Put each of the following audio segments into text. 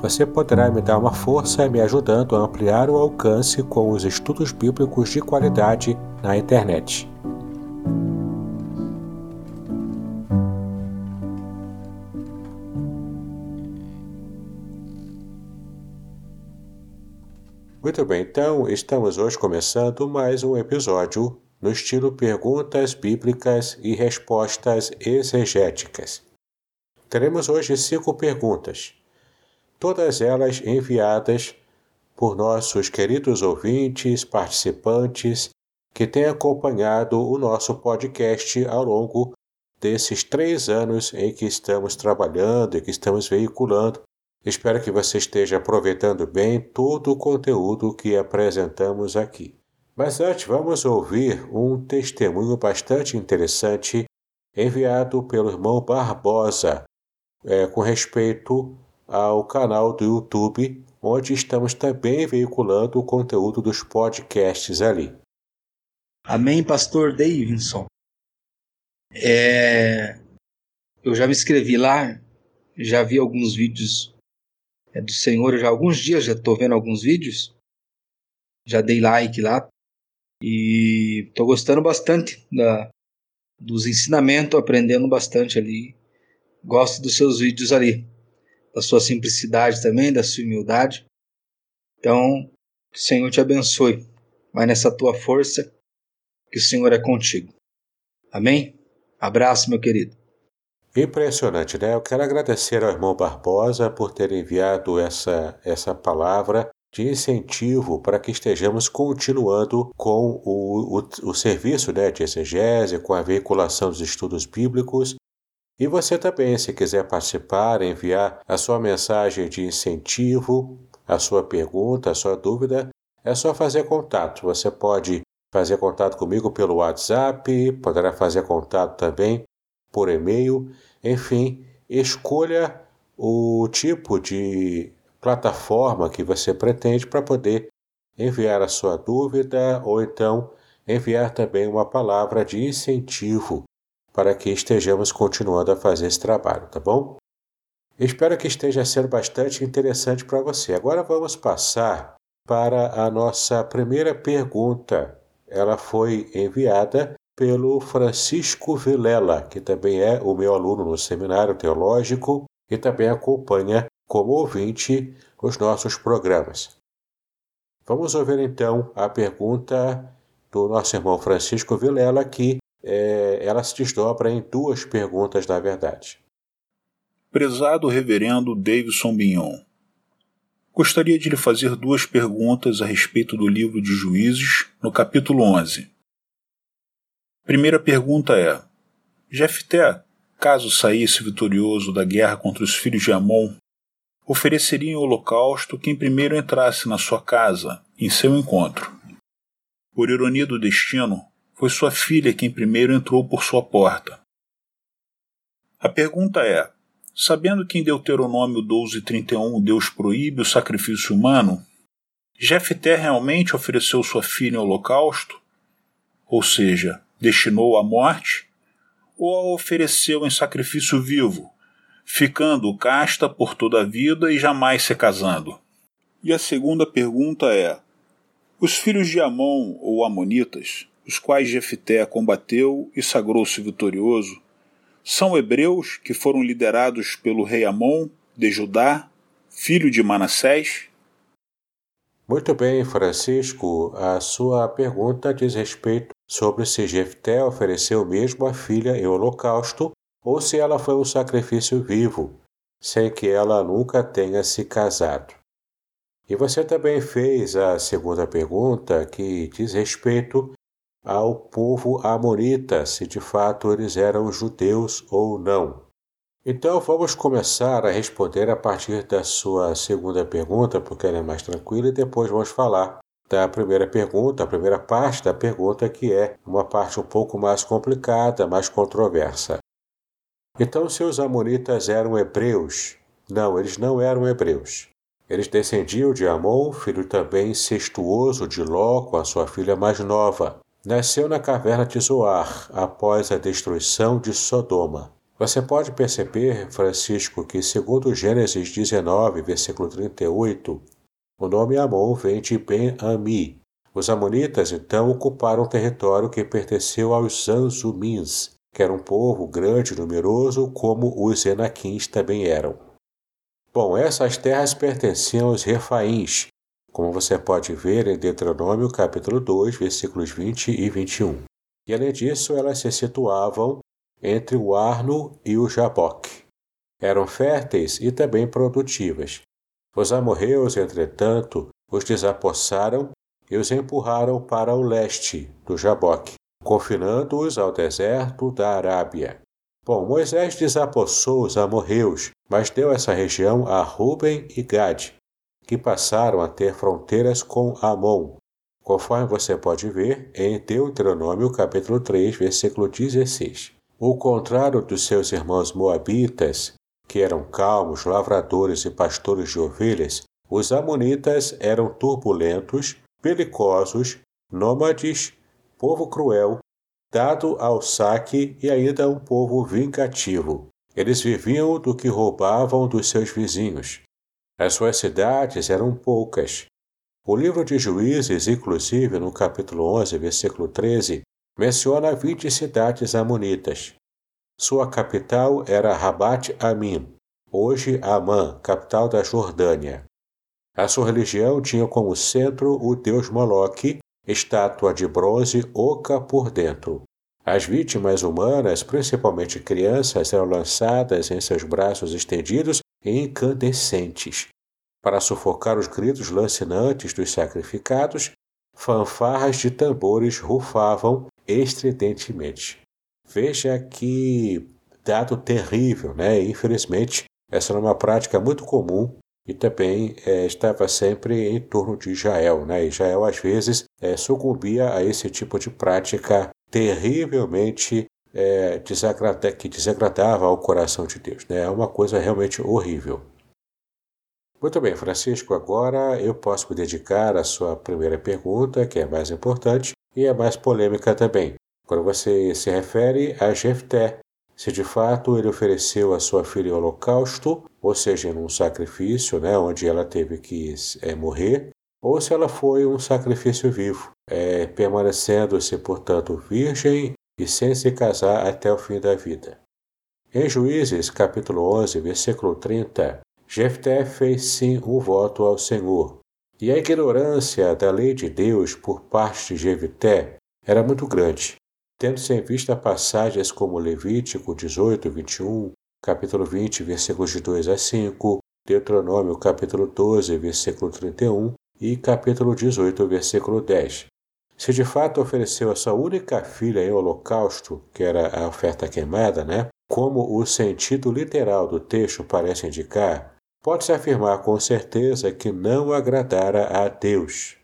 Você poderá me dar uma força me ajudando a ampliar o alcance com os estudos bíblicos de qualidade na internet. Muito bem, então estamos hoje começando mais um episódio no estilo Perguntas Bíblicas e Respostas Exegéticas. Teremos hoje cinco perguntas, todas elas enviadas por nossos queridos ouvintes, participantes que têm acompanhado o nosso podcast ao longo desses três anos em que estamos trabalhando e que estamos veiculando Espero que você esteja aproveitando bem todo o conteúdo que apresentamos aqui. Mas antes, vamos ouvir um testemunho bastante interessante enviado pelo irmão Barbosa é, com respeito ao canal do YouTube, onde estamos também veiculando o conteúdo dos podcasts ali. Amém, pastor Davidson. É, eu já me inscrevi lá, já vi alguns vídeos é do Senhor já alguns dias, já estou vendo alguns vídeos, já dei like lá e estou gostando bastante da, dos ensinamentos, aprendendo bastante ali. Gosto dos seus vídeos ali, da sua simplicidade também, da sua humildade. Então, que o Senhor te abençoe. Vai nessa tua força, que o Senhor é contigo. Amém? Abraço, meu querido. Impressionante, né? Eu quero agradecer ao irmão Barbosa por ter enviado essa, essa palavra de incentivo para que estejamos continuando com o, o, o serviço né, de exegese, com a veiculação dos estudos bíblicos. E você também, se quiser participar, enviar a sua mensagem de incentivo, a sua pergunta, a sua dúvida, é só fazer contato. Você pode fazer contato comigo pelo WhatsApp, poderá fazer contato também por e-mail, enfim, escolha o tipo de plataforma que você pretende para poder enviar a sua dúvida ou então enviar também uma palavra de incentivo para que estejamos continuando a fazer esse trabalho, tá bom? Espero que esteja sendo bastante interessante para você. Agora vamos passar para a nossa primeira pergunta. Ela foi enviada pelo Francisco Vilela, que também é o meu aluno no seminário teológico e também acompanha como ouvinte os nossos programas. Vamos ouvir então a pergunta do nosso irmão Francisco Vilela, que é, ela se desdobra em duas perguntas, na verdade. Prezado Reverendo Davidson Bignon, gostaria de lhe fazer duas perguntas a respeito do livro de Juízes, no capítulo 11. Primeira pergunta é: Jefté, caso saísse vitorioso da guerra contra os filhos de Amon, ofereceria em holocausto quem primeiro entrasse na sua casa, em seu encontro. Por ironia do destino, foi sua filha quem primeiro entrou por sua porta. A pergunta é: sabendo que em Deuteronômio 12:31 Deus proíbe o sacrifício humano, Jefté realmente ofereceu sua filha em holocausto? Ou seja, destinou à morte, ou a ofereceu em sacrifício vivo, ficando casta por toda a vida e jamais se casando? E a segunda pergunta é: os filhos de Amon ou Amonitas, os quais Jefté combateu e sagrou-se vitorioso, são hebreus que foram liderados pelo rei Amon de Judá, filho de Manassés? Muito bem, Francisco. A sua pergunta diz respeito sobre se Jefté ofereceu mesmo a filha em holocausto ou se ela foi um sacrifício vivo, sem que ela nunca tenha se casado. E você também fez a segunda pergunta, que diz respeito ao povo amonita, se de fato eles eram judeus ou não. Então vamos começar a responder a partir da sua segunda pergunta, porque ela é mais tranquila, e depois vamos falar da primeira pergunta, a primeira parte da pergunta, que é uma parte um pouco mais complicada, mais controversa. Então, se os amonitas eram hebreus? Não, eles não eram hebreus. Eles descendiam de Amon, filho também incestuoso de Ló, com a sua filha mais nova nasceu na caverna de Zoar, após a destruição de Sodoma. Você pode perceber, Francisco, que segundo Gênesis 19, versículo 38, o nome Amon vem de Ben-Ami. Os amonitas então ocuparam um território que pertenceu aos Zanzumins, que era um povo grande e numeroso, como os Enaquins também eram. Bom, essas terras pertenciam aos Refaíns, como você pode ver em Deuteronômio capítulo 2, versículos 20 e 21. E além disso, elas se situavam entre o Arno e o Jaboque. Eram férteis e também produtivas. Os amorreus, entretanto, os desapossaram e os empurraram para o leste do Jaboque, confinando-os ao deserto da Arábia. Bom, Moisés desapossou os amorreus, mas deu essa região a Ruben e Gade, que passaram a ter fronteiras com Amon, conforme você pode ver em Deuteronômio capítulo 3, versículo 16. O contrário dos seus irmãos moabitas, que eram calmos, lavradores e pastores de ovelhas, os amonitas eram turbulentos, belicosos, nômades, povo cruel, dado ao saque e ainda um povo vingativo. Eles viviam do que roubavam dos seus vizinhos. As suas cidades eram poucas. O livro de Juízes, inclusive no capítulo 11, versículo 13, menciona 20 cidades amonitas. Sua capital era Rabat Amin, hoje Amã, capital da Jordânia. A sua religião tinha como centro o deus Moloque, estátua de bronze oca por dentro. As vítimas humanas, principalmente crianças, eram lançadas em seus braços estendidos incandescentes. Para sufocar os gritos lancinantes dos sacrificados, fanfarras de tambores rufavam estridentemente. Veja que dado terrível, né? Infelizmente, essa era uma prática muito comum e também é, estava sempre em torno de Israel. Né? Israel, às vezes, é, sucumbia a esse tipo de prática terrivelmente é, que desagradava ao coração de Deus. Né? É uma coisa realmente horrível. Muito bem, Francisco, agora eu posso me dedicar à sua primeira pergunta, que é mais importante e é mais polêmica também. Quando você se refere a Jefté, se de fato ele ofereceu a sua filha em holocausto, ou seja, em um sacrifício, né, onde ela teve que é, morrer, ou se ela foi um sacrifício vivo, é, permanecendo-se, portanto, virgem e sem se casar até o fim da vida. Em Juízes, capítulo 11, versículo 30, Jefté fez sim um voto ao Senhor, e a ignorância da lei de Deus por parte de Jefté era muito grande, tendo-se em vista passagens como Levítico 18, 21, capítulo 20, versículos de 2 a 5, Deuteronômio capítulo 12, versículo 31 e capítulo 18, versículo 10. Se de fato ofereceu a sua única filha em holocausto, que era a oferta queimada, né? Como o sentido literal do texto parece indicar, pode-se afirmar com certeza que não agradara a Deus.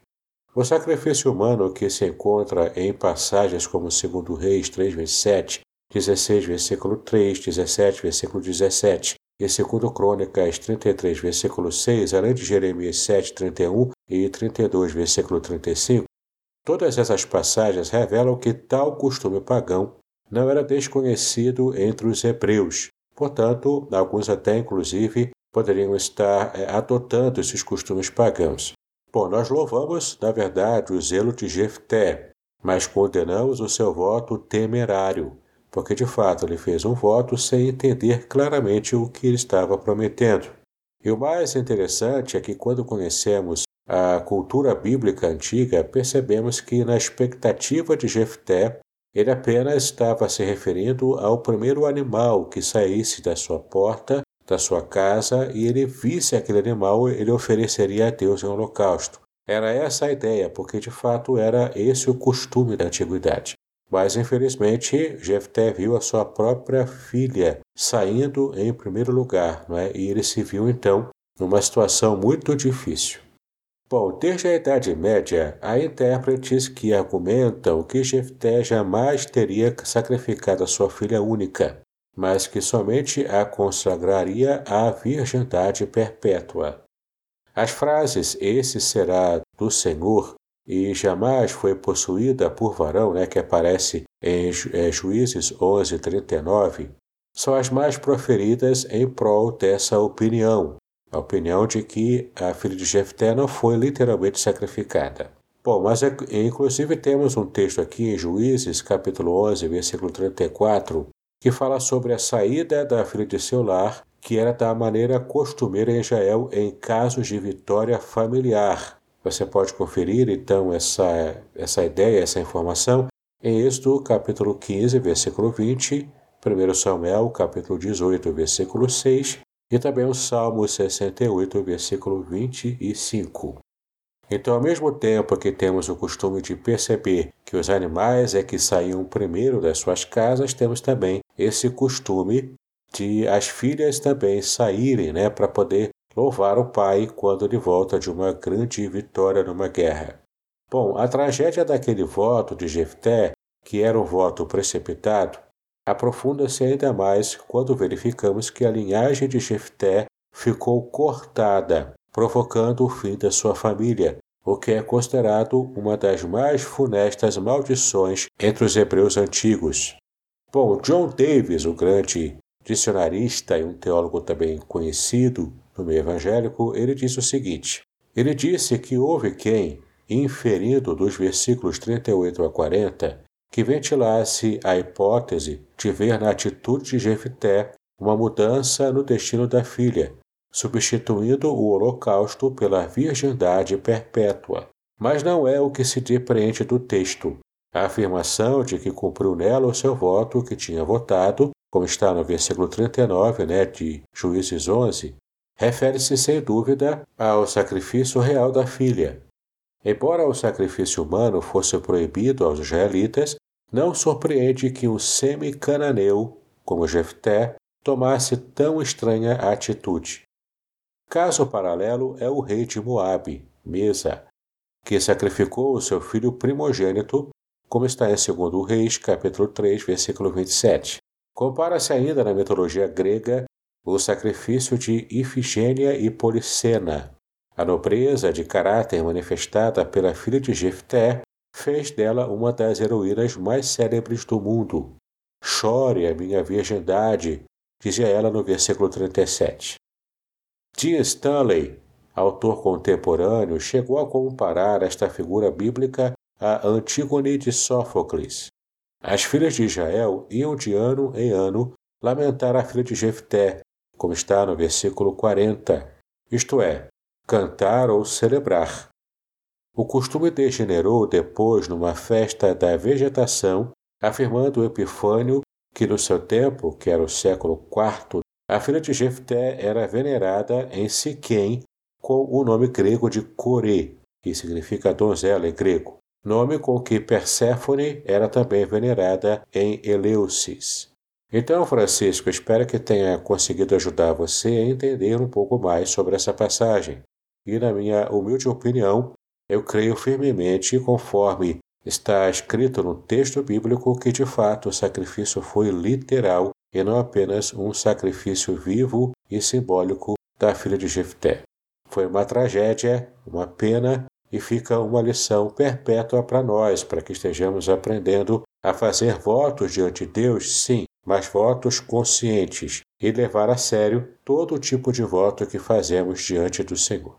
O sacrifício humano que se encontra em passagens como 2 Reis 3, 27, 16, versículo 3, 17, versículo 17 e 2 Crônicas 33, versículo 6, além de Jeremias 7, 31 e 32, versículo 35, Todas essas passagens revelam que tal costume pagão não era desconhecido entre os hebreus. Portanto, alguns até inclusive poderiam estar é, adotando esses costumes pagãos. Bom, nós louvamos, na verdade, o zelo de Jefté, mas condenamos o seu voto temerário, porque de fato ele fez um voto sem entender claramente o que ele estava prometendo. E o mais interessante é que quando conhecemos a cultura bíblica antiga, percebemos que na expectativa de Jefté, ele apenas estava se referindo ao primeiro animal que saísse da sua porta, da sua casa, e ele visse aquele animal, ele ofereceria a Deus em holocausto. Era essa a ideia, porque de fato era esse o costume da antiguidade. Mas infelizmente Jefté viu a sua própria filha saindo em primeiro lugar, não é? e ele se viu então numa situação muito difícil. Bom, desde a Idade Média, há intérpretes que argumentam que Jefté jamais teria sacrificado a sua filha única, mas que somente a consagraria à virgindade perpétua. As frases esse será do Senhor e jamais foi possuída por varão, né, que aparece em é, Juízes 11:39, são as mais proferidas em prol dessa opinião, a opinião de que a filha de Jefté não foi literalmente sacrificada. Bom, mas é, inclusive temos um texto aqui em Juízes, capítulo 11, versículo 34, que fala sobre a saída da filha de seu lar, que era da maneira costumeira em Israel em casos de vitória familiar. Você pode conferir então essa, essa ideia, essa informação em Êxodo capítulo 15, versículo 20, 1 Samuel capítulo 18, versículo 6 e também o Salmo 68, versículo 25. Então, ao mesmo tempo que temos o costume de perceber que os animais é que saíam primeiro das suas casas, temos também esse costume de as filhas também saírem né, para poder louvar o pai quando ele volta de uma grande vitória numa guerra. Bom, a tragédia daquele voto de Jefté, que era um voto precipitado, aprofunda-se ainda mais quando verificamos que a linhagem de Jefté ficou cortada, provocando o fim da sua família, o que é considerado uma das mais funestas maldições entre os hebreus antigos. Bom, John Davis, o grande dicionarista e um teólogo também conhecido no meio evangélico, ele diz o seguinte: ele disse que houve quem, inferindo dos versículos 38 a 40, que ventilasse a hipótese de ver na atitude de Jefté uma mudança no destino da filha, substituindo o holocausto pela virgindade perpétua. Mas não é o que se depreende do texto. A afirmação de que cumpriu nela o seu voto que tinha votado, como está no versículo 39 né, de Juízes 11, refere-se sem dúvida ao sacrifício real da filha, Embora o sacrifício humano fosse proibido aos israelitas, não surpreende que um semi-cananeu, como Jefté, tomasse tão estranha atitude. Caso paralelo é o rei de Moabe, Mesa, que sacrificou o seu filho primogênito, como está em 2 Reis, capítulo 3, versículo 27. Compara-se ainda na mitologia grega o sacrifício de Ifigênia e Policena, a nobreza de caráter manifestada pela filha de Jefté fez dela uma das heroínas mais célebres do mundo. Chore a minha virgindade, dizia ela no versículo 37. Dean Stanley, autor contemporâneo, chegou a comparar esta figura bíblica a Antígone de Sófocles. As filhas de Israel iam de ano em ano lamentar a filha de Jefté, como está no versículo 40, isto é, cantar ou celebrar. O costume degenerou depois numa festa da vegetação, afirmando Epifânio que no seu tempo, que era o século IV, a filha de Jefté era venerada em Siquém com o nome grego de Corê, que significa donzela em grego, nome com que Perséfone era também venerada em Eleusis. Então, Francisco, espero que tenha conseguido ajudar você a entender um pouco mais sobre essa passagem e, na minha humilde opinião, eu creio firmemente, conforme está escrito no texto bíblico, que de fato o sacrifício foi literal e não apenas um sacrifício vivo e simbólico da filha de Jefté. Foi uma tragédia, uma pena e fica uma lição perpétua para nós, para que estejamos aprendendo a fazer votos diante de Deus, sim, mas votos conscientes e levar a sério todo tipo de voto que fazemos diante do Senhor.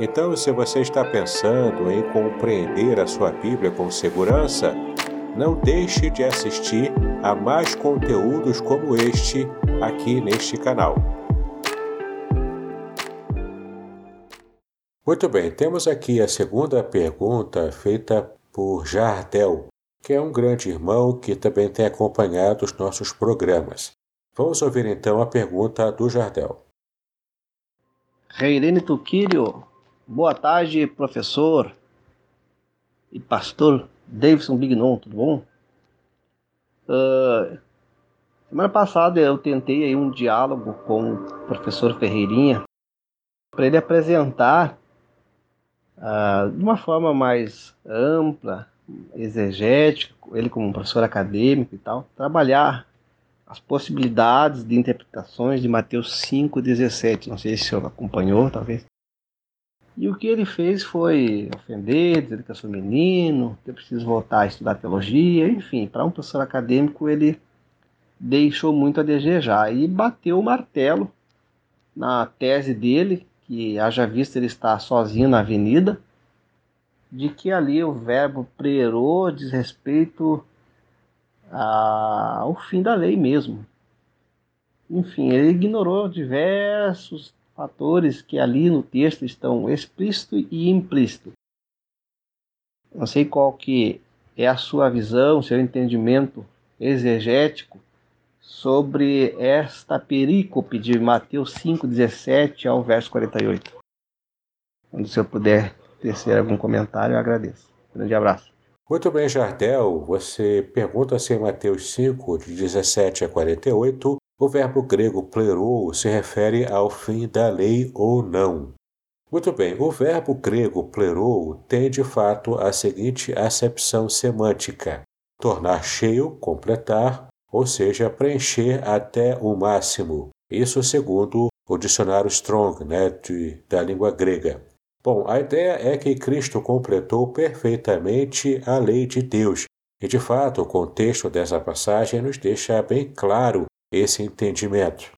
Então, se você está pensando em compreender a sua Bíblia com segurança, não deixe de assistir a mais conteúdos como este aqui neste canal. Muito bem, temos aqui a segunda pergunta feita por Jardel, que é um grande irmão que também tem acompanhado os nossos programas. Vamos ouvir então a pergunta do Jardel. Reirene Tuquírio, boa tarde, professor e pastor Davidson Bignon, tudo bom? Uh, semana passada eu tentei aí um diálogo com o professor Ferreirinha para ele apresentar uh, de uma forma mais ampla, exegética, ele como professor acadêmico e tal, trabalhar as possibilidades de interpretações de Mateus 5,17. Não sei se o senhor acompanhou, talvez. E o que ele fez foi ofender, dizer que eu sou menino, que eu preciso voltar a estudar teologia, enfim, para um professor acadêmico ele deixou muito a desejar e bateu o martelo na tese dele, que haja visto ele estar sozinho na avenida, de que ali o verbo prerou diz respeito ao fim da lei mesmo. Enfim, ele ignorou diversos fatores que ali no texto estão explícito e implícito. Não sei qual que é a sua visão, seu entendimento exegético sobre esta perícope de Mateus 5:17 ao verso 48. Quando o senhor puder tecer algum comentário, eu agradeço. Grande abraço. Muito bem, Jardel. Você pergunta se em Mateus 5, de 17 a 48, o verbo grego plerou se refere ao fim da lei ou não. Muito bem, o verbo grego plerou tem de fato a seguinte acepção semântica: tornar cheio, completar, ou seja, preencher até o máximo. Isso segundo o dicionário Strong, né, de, da língua grega. Bom, a ideia é que Cristo completou perfeitamente a lei de Deus, e de fato o contexto dessa passagem nos deixa bem claro esse entendimento.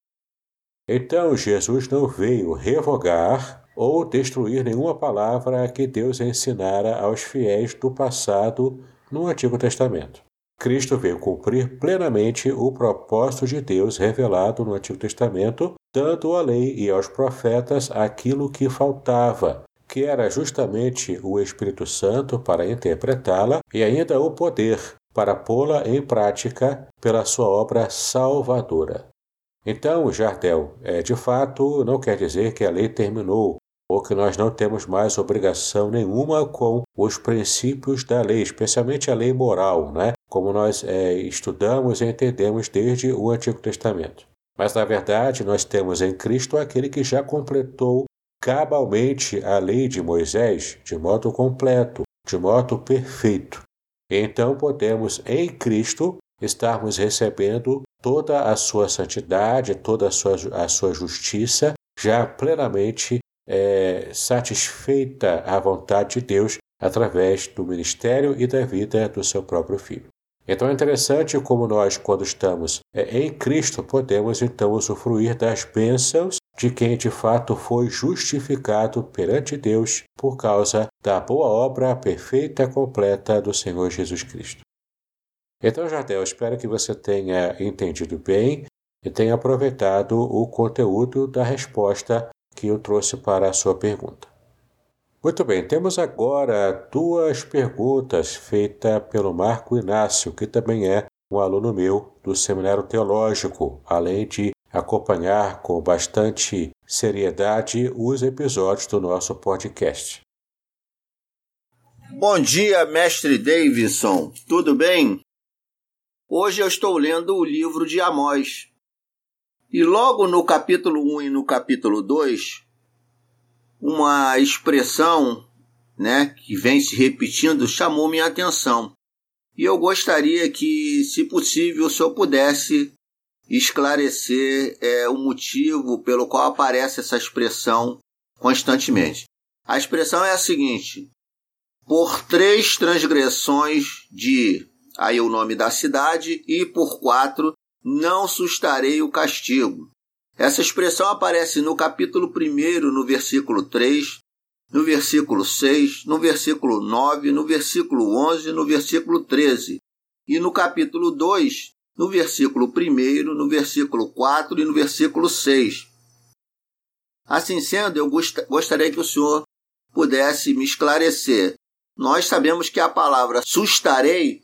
Então, Jesus não veio revogar ou destruir nenhuma palavra que Deus ensinara aos fiéis do passado no Antigo Testamento. Cristo veio cumprir plenamente o propósito de Deus revelado no Antigo Testamento, dando à lei e aos profetas aquilo que faltava, que era justamente o Espírito Santo para interpretá-la e ainda o poder para pô-la em prática pela sua obra salvadora. Então, Jardel, é, de fato, não quer dizer que a lei terminou ou que nós não temos mais obrigação nenhuma com os princípios da lei, especialmente a lei moral, né? como nós é, estudamos e entendemos desde o Antigo Testamento. Mas, na verdade, nós temos em Cristo aquele que já completou cabalmente a lei de Moisés de modo completo, de modo perfeito. Então podemos em Cristo estarmos recebendo toda a sua santidade, toda a sua, a sua justiça, já plenamente é, satisfeita à vontade de Deus através do ministério e da vida do seu próprio Filho. Então é interessante como nós, quando estamos é, em Cristo, podemos então usufruir das bênçãos de quem de fato foi justificado perante Deus por causa da boa obra perfeita e completa do Senhor Jesus Cristo. Então, Jardel, espero que você tenha entendido bem e tenha aproveitado o conteúdo da resposta que eu trouxe para a sua pergunta. Muito bem, temos agora duas perguntas feitas pelo Marco Inácio, que também é um aluno meu do Seminário Teológico, além de acompanhar com bastante seriedade os episódios do nosso podcast. Bom dia, mestre Davidson. Tudo bem? Hoje eu estou lendo o livro de Amós. E logo no capítulo 1 e no capítulo 2, uma expressão né, que vem se repetindo chamou minha atenção. E eu gostaria que, se possível, o senhor pudesse esclarecer é, o motivo pelo qual aparece essa expressão constantemente. A expressão é a seguinte: por três transgressões de aí o nome da cidade e por quatro não sustarei o castigo. Essa expressão aparece no capítulo 1, no versículo 3, no versículo 6, no versículo 9, no versículo 11, no versículo 13, e no capítulo 2, no versículo 1, no versículo 4 e no versículo 6. Assim sendo, eu gostaria que o senhor pudesse me esclarecer. Nós sabemos que a palavra sustarei,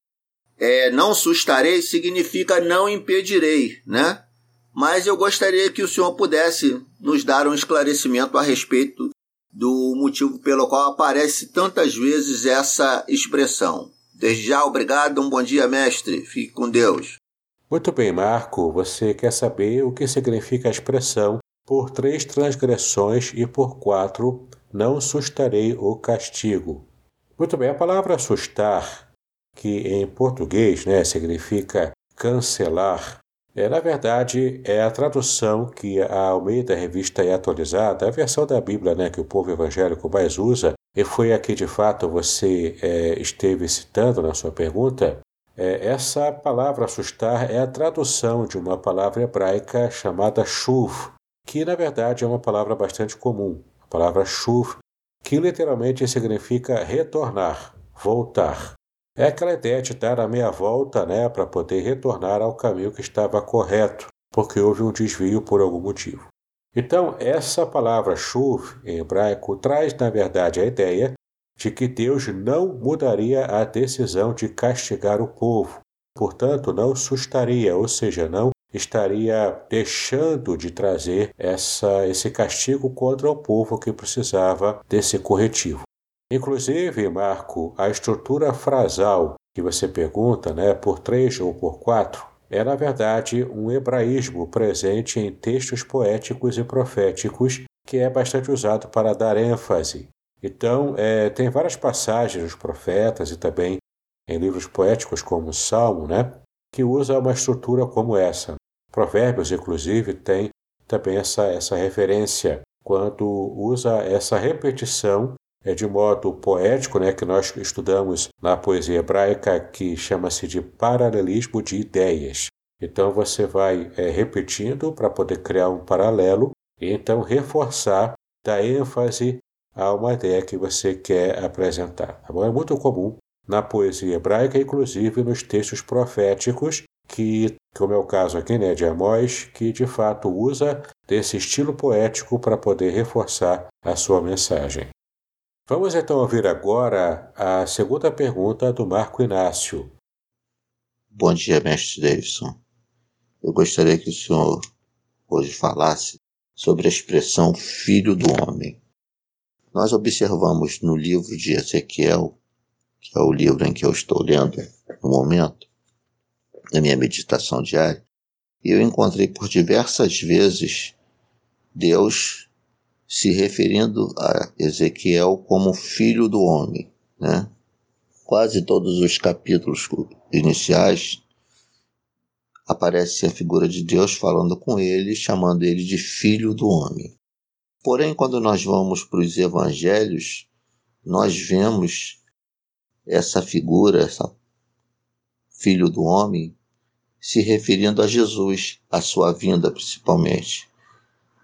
é, não sustarei, significa não impedirei, né? Mas eu gostaria que o senhor pudesse nos dar um esclarecimento a respeito do motivo pelo qual aparece tantas vezes essa expressão. Desde já, obrigado, um bom dia, mestre. Fique com Deus. Muito bem, Marco. Você quer saber o que significa a expressão por três transgressões e por quatro não sustarei o castigo. Muito bem, a palavra assustar, que em português né, significa cancelar, é, na verdade, é a tradução que a Almeida Revista é atualizada, a versão da Bíblia né, que o povo evangélico mais usa, e foi aqui de fato você é, esteve citando na sua pergunta. É, essa palavra assustar é a tradução de uma palavra hebraica chamada shuv, que na verdade é uma palavra bastante comum, a palavra shuv, que literalmente significa retornar, voltar. É aquela ideia de dar a meia volta né, para poder retornar ao caminho que estava correto, porque houve um desvio por algum motivo. Então, essa palavra shuv em hebraico traz, na verdade, a ideia de que Deus não mudaria a decisão de castigar o povo, portanto, não sustaria, ou seja, não estaria deixando de trazer essa, esse castigo contra o povo que precisava desse corretivo. Inclusive, Marco, a estrutura frasal que você pergunta, né, por três ou por quatro, é na verdade um hebraísmo presente em textos poéticos e proféticos que é bastante usado para dar ênfase. Então, é, tem várias passagens dos profetas e também em livros poéticos como o Salmo, né, que usa uma estrutura como essa. Provérbios, inclusive, tem também essa, essa referência quando usa essa repetição é de modo poético, né, que nós estudamos na poesia hebraica, que chama-se de paralelismo de ideias. Então você vai é, repetindo para poder criar um paralelo e então reforçar, dar ênfase a uma ideia que você quer apresentar. Tá é muito comum na poesia hebraica, inclusive nos textos proféticos, que, como é o caso aqui né, de Amós, que de fato usa desse estilo poético para poder reforçar a sua mensagem. Vamos então ouvir agora a segunda pergunta do Marco Inácio. Bom dia, mestre Davidson. Eu gostaria que o senhor hoje falasse sobre a expressão filho do homem. Nós observamos no livro de Ezequiel, que é o livro em que eu estou lendo no momento, na minha meditação diária, eu encontrei por diversas vezes Deus se referindo a Ezequiel como filho do homem, né? Quase todos os capítulos iniciais aparece a figura de Deus falando com ele, chamando ele de filho do homem. Porém, quando nós vamos para os evangelhos, nós vemos essa figura, essa filho do homem, se referindo a Jesus, a sua vinda principalmente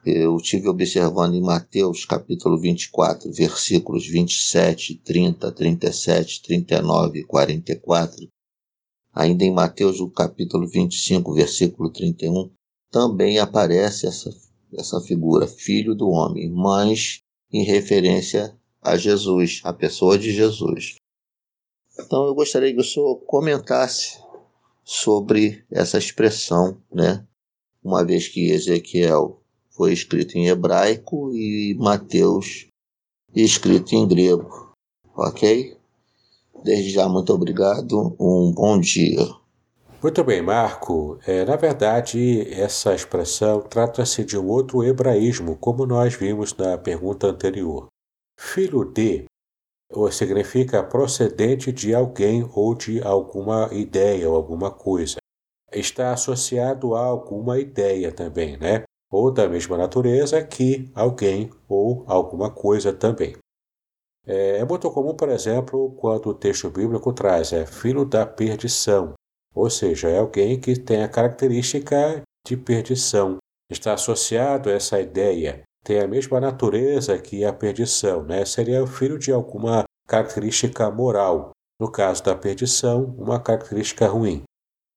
eu tive observando em Mateus capítulo 24, versículos 27, 30, 37, 39 e 44. Ainda em Mateus o capítulo 25, versículo 31, também aparece essa, essa figura, filho do homem, mas em referência a Jesus, a pessoa de Jesus. Então eu gostaria que o senhor comentasse sobre essa expressão, né? Uma vez que Ezequiel foi escrito em hebraico e Mateus escrito em grego. Ok? Desde já, muito obrigado. Um bom dia. Muito bem, Marco. É, na verdade, essa expressão trata-se de um outro hebraísmo, como nós vimos na pergunta anterior. Filho de significa procedente de alguém ou de alguma ideia ou alguma coisa. Está associado a alguma ideia também, né? ou da mesma natureza que alguém ou alguma coisa também. É, é muito comum, por exemplo, quando o texto bíblico traz é filho da perdição, ou seja, é alguém que tem a característica de perdição, está associado a essa ideia, tem a mesma natureza que a perdição, né? seria filho de alguma característica moral, no caso da perdição, uma característica ruim.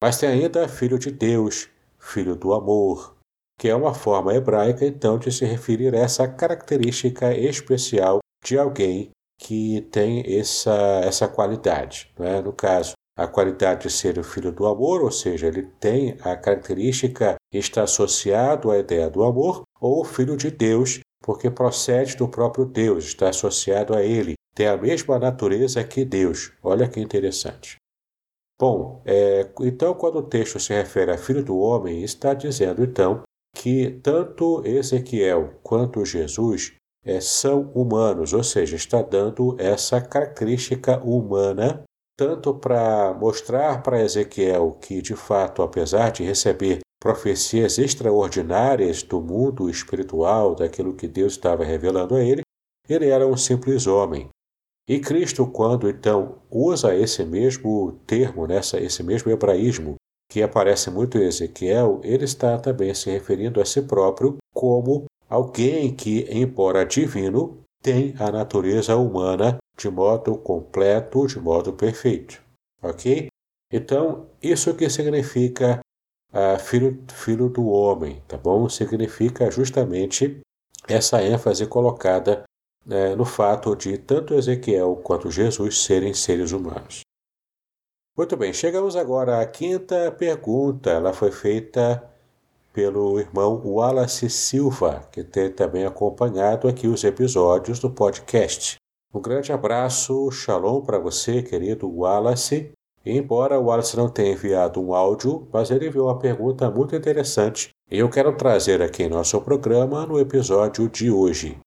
Mas tem ainda filho de Deus, filho do amor, que é uma forma hebraica então de se referir a essa característica especial de alguém que tem essa, essa qualidade. Né? No caso, a qualidade de ser o filho do amor, ou seja, ele tem a característica que está associado à ideia do amor, ou filho de Deus, porque procede do próprio Deus, está associado a ele, tem a mesma natureza que Deus. Olha que interessante. Bom, é, então quando o texto se refere a filho do homem, está dizendo então que tanto Ezequiel quanto Jesus é, são humanos, ou seja, está dando essa característica humana tanto para mostrar para Ezequiel que, de fato, apesar de receber profecias extraordinárias do mundo espiritual, daquilo que Deus estava revelando a ele, ele era um simples homem. E Cristo, quando então usa esse mesmo termo, nessa, esse mesmo hebraísmo, que aparece muito em Ezequiel, ele está também se referindo a si próprio como alguém que, embora divino, tem a natureza humana de modo completo, de modo perfeito. Ok? Então, isso que significa uh, filho, filho do homem, tá bom? Significa justamente essa ênfase colocada né, no fato de tanto Ezequiel quanto Jesus serem seres humanos. Muito bem, chegamos agora à quinta pergunta. Ela foi feita pelo irmão Wallace Silva, que tem também acompanhado aqui os episódios do podcast. Um grande abraço, shalom para você, querido Wallace. E embora o Wallace não tenha enviado um áudio, mas ele enviou uma pergunta muito interessante e eu quero trazer aqui em nosso programa no episódio de hoje.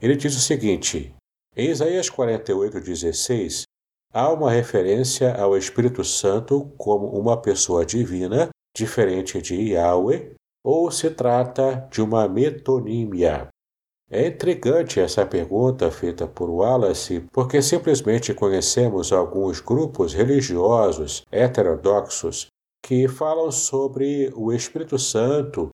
Ele diz o seguinte: em Isaías 48,16, há uma referência ao Espírito Santo como uma pessoa divina, diferente de Yahweh, ou se trata de uma metonímia? É intrigante essa pergunta feita por Wallace, porque simplesmente conhecemos alguns grupos religiosos heterodoxos que falam sobre o Espírito Santo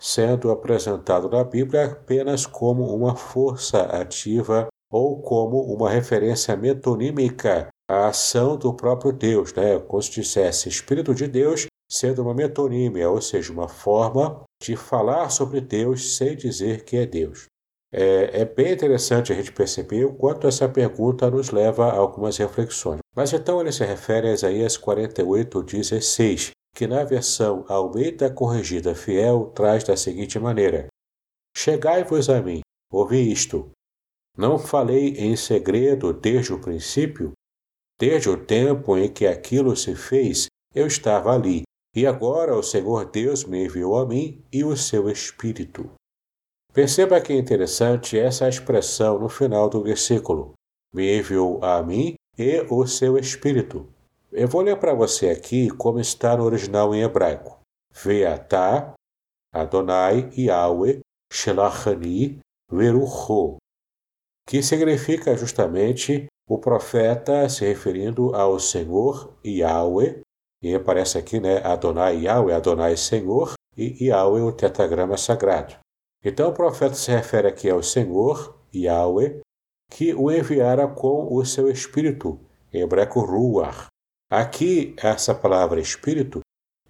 sendo apresentado na Bíblia apenas como uma força ativa ou como uma referência metonímica à ação do próprio Deus, né? como se dissesse Espírito de Deus sendo uma metonímia, ou seja, uma forma de falar sobre Deus sem dizer que é Deus. É, é, bem interessante a gente perceber o quanto essa pergunta nos leva a algumas reflexões. Mas então ele se refere a Isaías 48, 16, que na versão Almeida Corrigida Fiel traz da seguinte maneira: Chegai-vos a mim, ouvi isto. Não falei em segredo desde o princípio? Desde o tempo em que aquilo se fez, eu estava ali, e agora o Senhor Deus me enviou a mim e o seu Espírito. Perceba que é interessante essa expressão no final do versículo. Me enviou a mim e o seu Espírito. Eu vou ler para você aqui como está no original em hebraico. Veatá, Adonai Yahweh, Shelachani, Verucho, que significa justamente o profeta se referindo ao Senhor Yahweh, e aparece aqui, né, Adonai Yahweh, Adonai Senhor, e Yahweh, o tetragrama sagrado. Então o profeta se refere aqui ao Senhor, Yahweh, que o enviara com o seu espírito, em hebraico ruach. Aqui, essa palavra espírito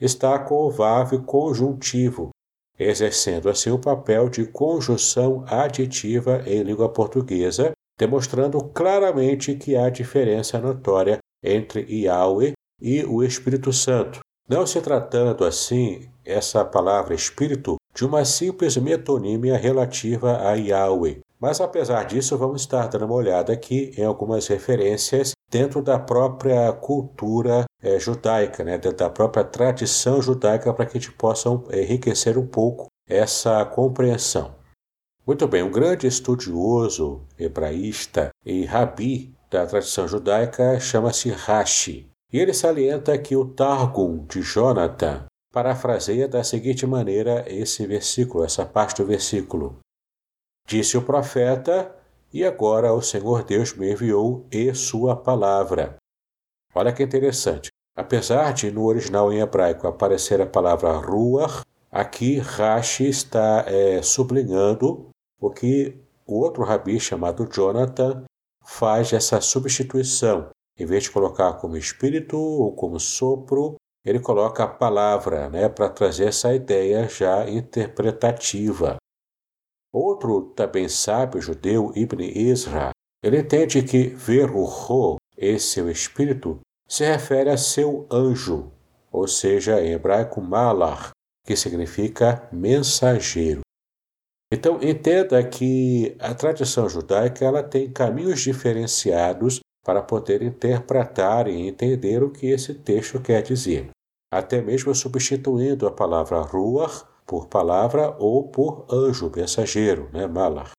está com o vav conjuntivo, exercendo assim o papel de conjunção aditiva em língua portuguesa, demonstrando claramente que há diferença notória entre Yahweh e o Espírito Santo. Não se tratando assim essa palavra espírito de uma simples metonímia relativa a Yahweh. Mas apesar disso, vamos estar dando uma olhada aqui em algumas referências dentro da própria cultura é, judaica, né, dentro da própria tradição judaica, para que a gente possa enriquecer um pouco essa compreensão. Muito bem, um grande estudioso hebraísta e rabi da tradição judaica chama-se Rashi. E ele salienta que o Targum de Jonathan parafraseia da seguinte maneira esse versículo, essa parte do versículo. Disse o profeta, e agora o Senhor Deus me enviou e sua palavra. Olha que interessante. Apesar de no original em hebraico aparecer a palavra ruach, aqui Rashi está é, sublinhando o que o outro rabi chamado Jonathan faz essa substituição. Em vez de colocar como espírito ou como sopro, ele coloca a palavra né, para trazer essa ideia já interpretativa. Outro também sábio judeu, Ibn Ezra, ele entende que ver o Ro, esse o espírito, se refere a seu anjo, ou seja, em hebraico malar, que significa mensageiro. Então entenda que a tradição judaica ela tem caminhos diferenciados para poder interpretar e entender o que esse texto quer dizer, até mesmo substituindo a palavra ruach por palavra ou por anjo mensageiro, né, malar.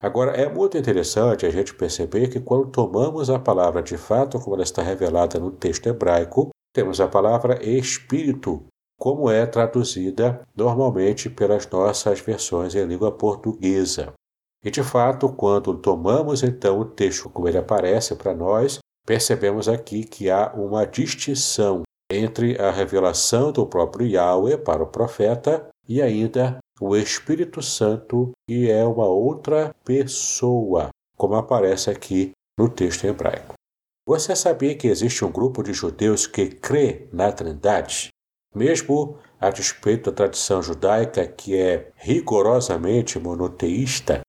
Agora, é muito interessante a gente perceber que quando tomamos a palavra de fato, como ela está revelada no texto hebraico, temos a palavra espírito, como é traduzida normalmente pelas nossas versões em língua portuguesa. E de fato, quando tomamos então o texto como ele aparece para nós, percebemos aqui que há uma distinção entre a revelação do próprio Yahweh para o profeta e ainda o Espírito Santo, que é uma outra pessoa, como aparece aqui no texto hebraico. Você sabia que existe um grupo de judeus que crê na Trindade? Mesmo a despeito da tradição judaica, que é rigorosamente monoteísta,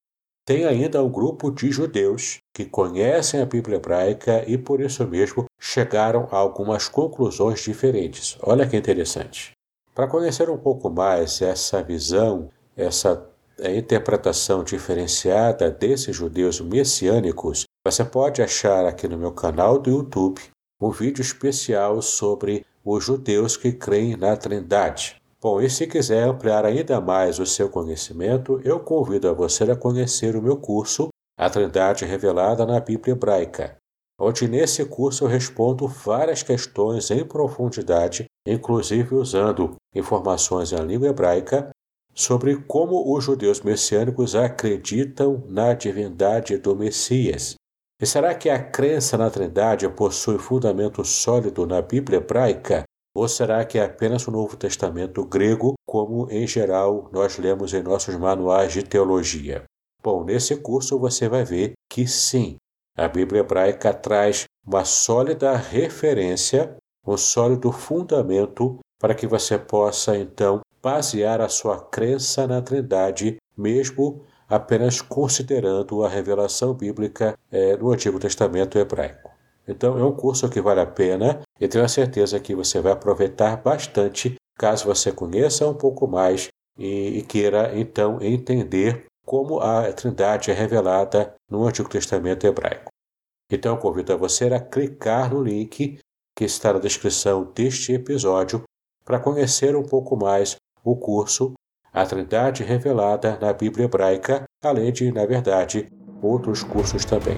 tem ainda um grupo de judeus que conhecem a Bíblia hebraica e por isso mesmo chegaram a algumas conclusões diferentes. Olha que interessante. Para conhecer um pouco mais essa visão, essa eh, interpretação diferenciada desses judeus messiânicos, você pode achar aqui no meu canal do YouTube um vídeo especial sobre os judeus que creem na Trindade. Bom, e se quiser ampliar ainda mais o seu conhecimento, eu convido a você a conhecer o meu curso A Trindade Revelada na Bíblia Hebraica, onde nesse curso eu respondo várias questões em profundidade, inclusive usando informações em língua hebraica sobre como os judeus messiânicos acreditam na divindade do Messias e será que a crença na Trindade possui fundamento sólido na Bíblia hebraica? Ou será que é apenas o Novo Testamento grego, como em geral nós lemos em nossos manuais de teologia? Bom, nesse curso você vai ver que sim, a Bíblia hebraica traz uma sólida referência, um sólido fundamento para que você possa então basear a sua crença na Trindade, mesmo apenas considerando a revelação bíblica é, no Antigo Testamento hebraico. Então, é um curso que vale a pena e tenho a certeza que você vai aproveitar bastante caso você conheça um pouco mais e, e queira então entender como a Trindade é revelada no Antigo Testamento hebraico. Então, convido a você a clicar no link que está na descrição deste episódio para conhecer um pouco mais o curso a Trindade revelada na Bíblia hebraica, além de, na verdade, outros cursos também.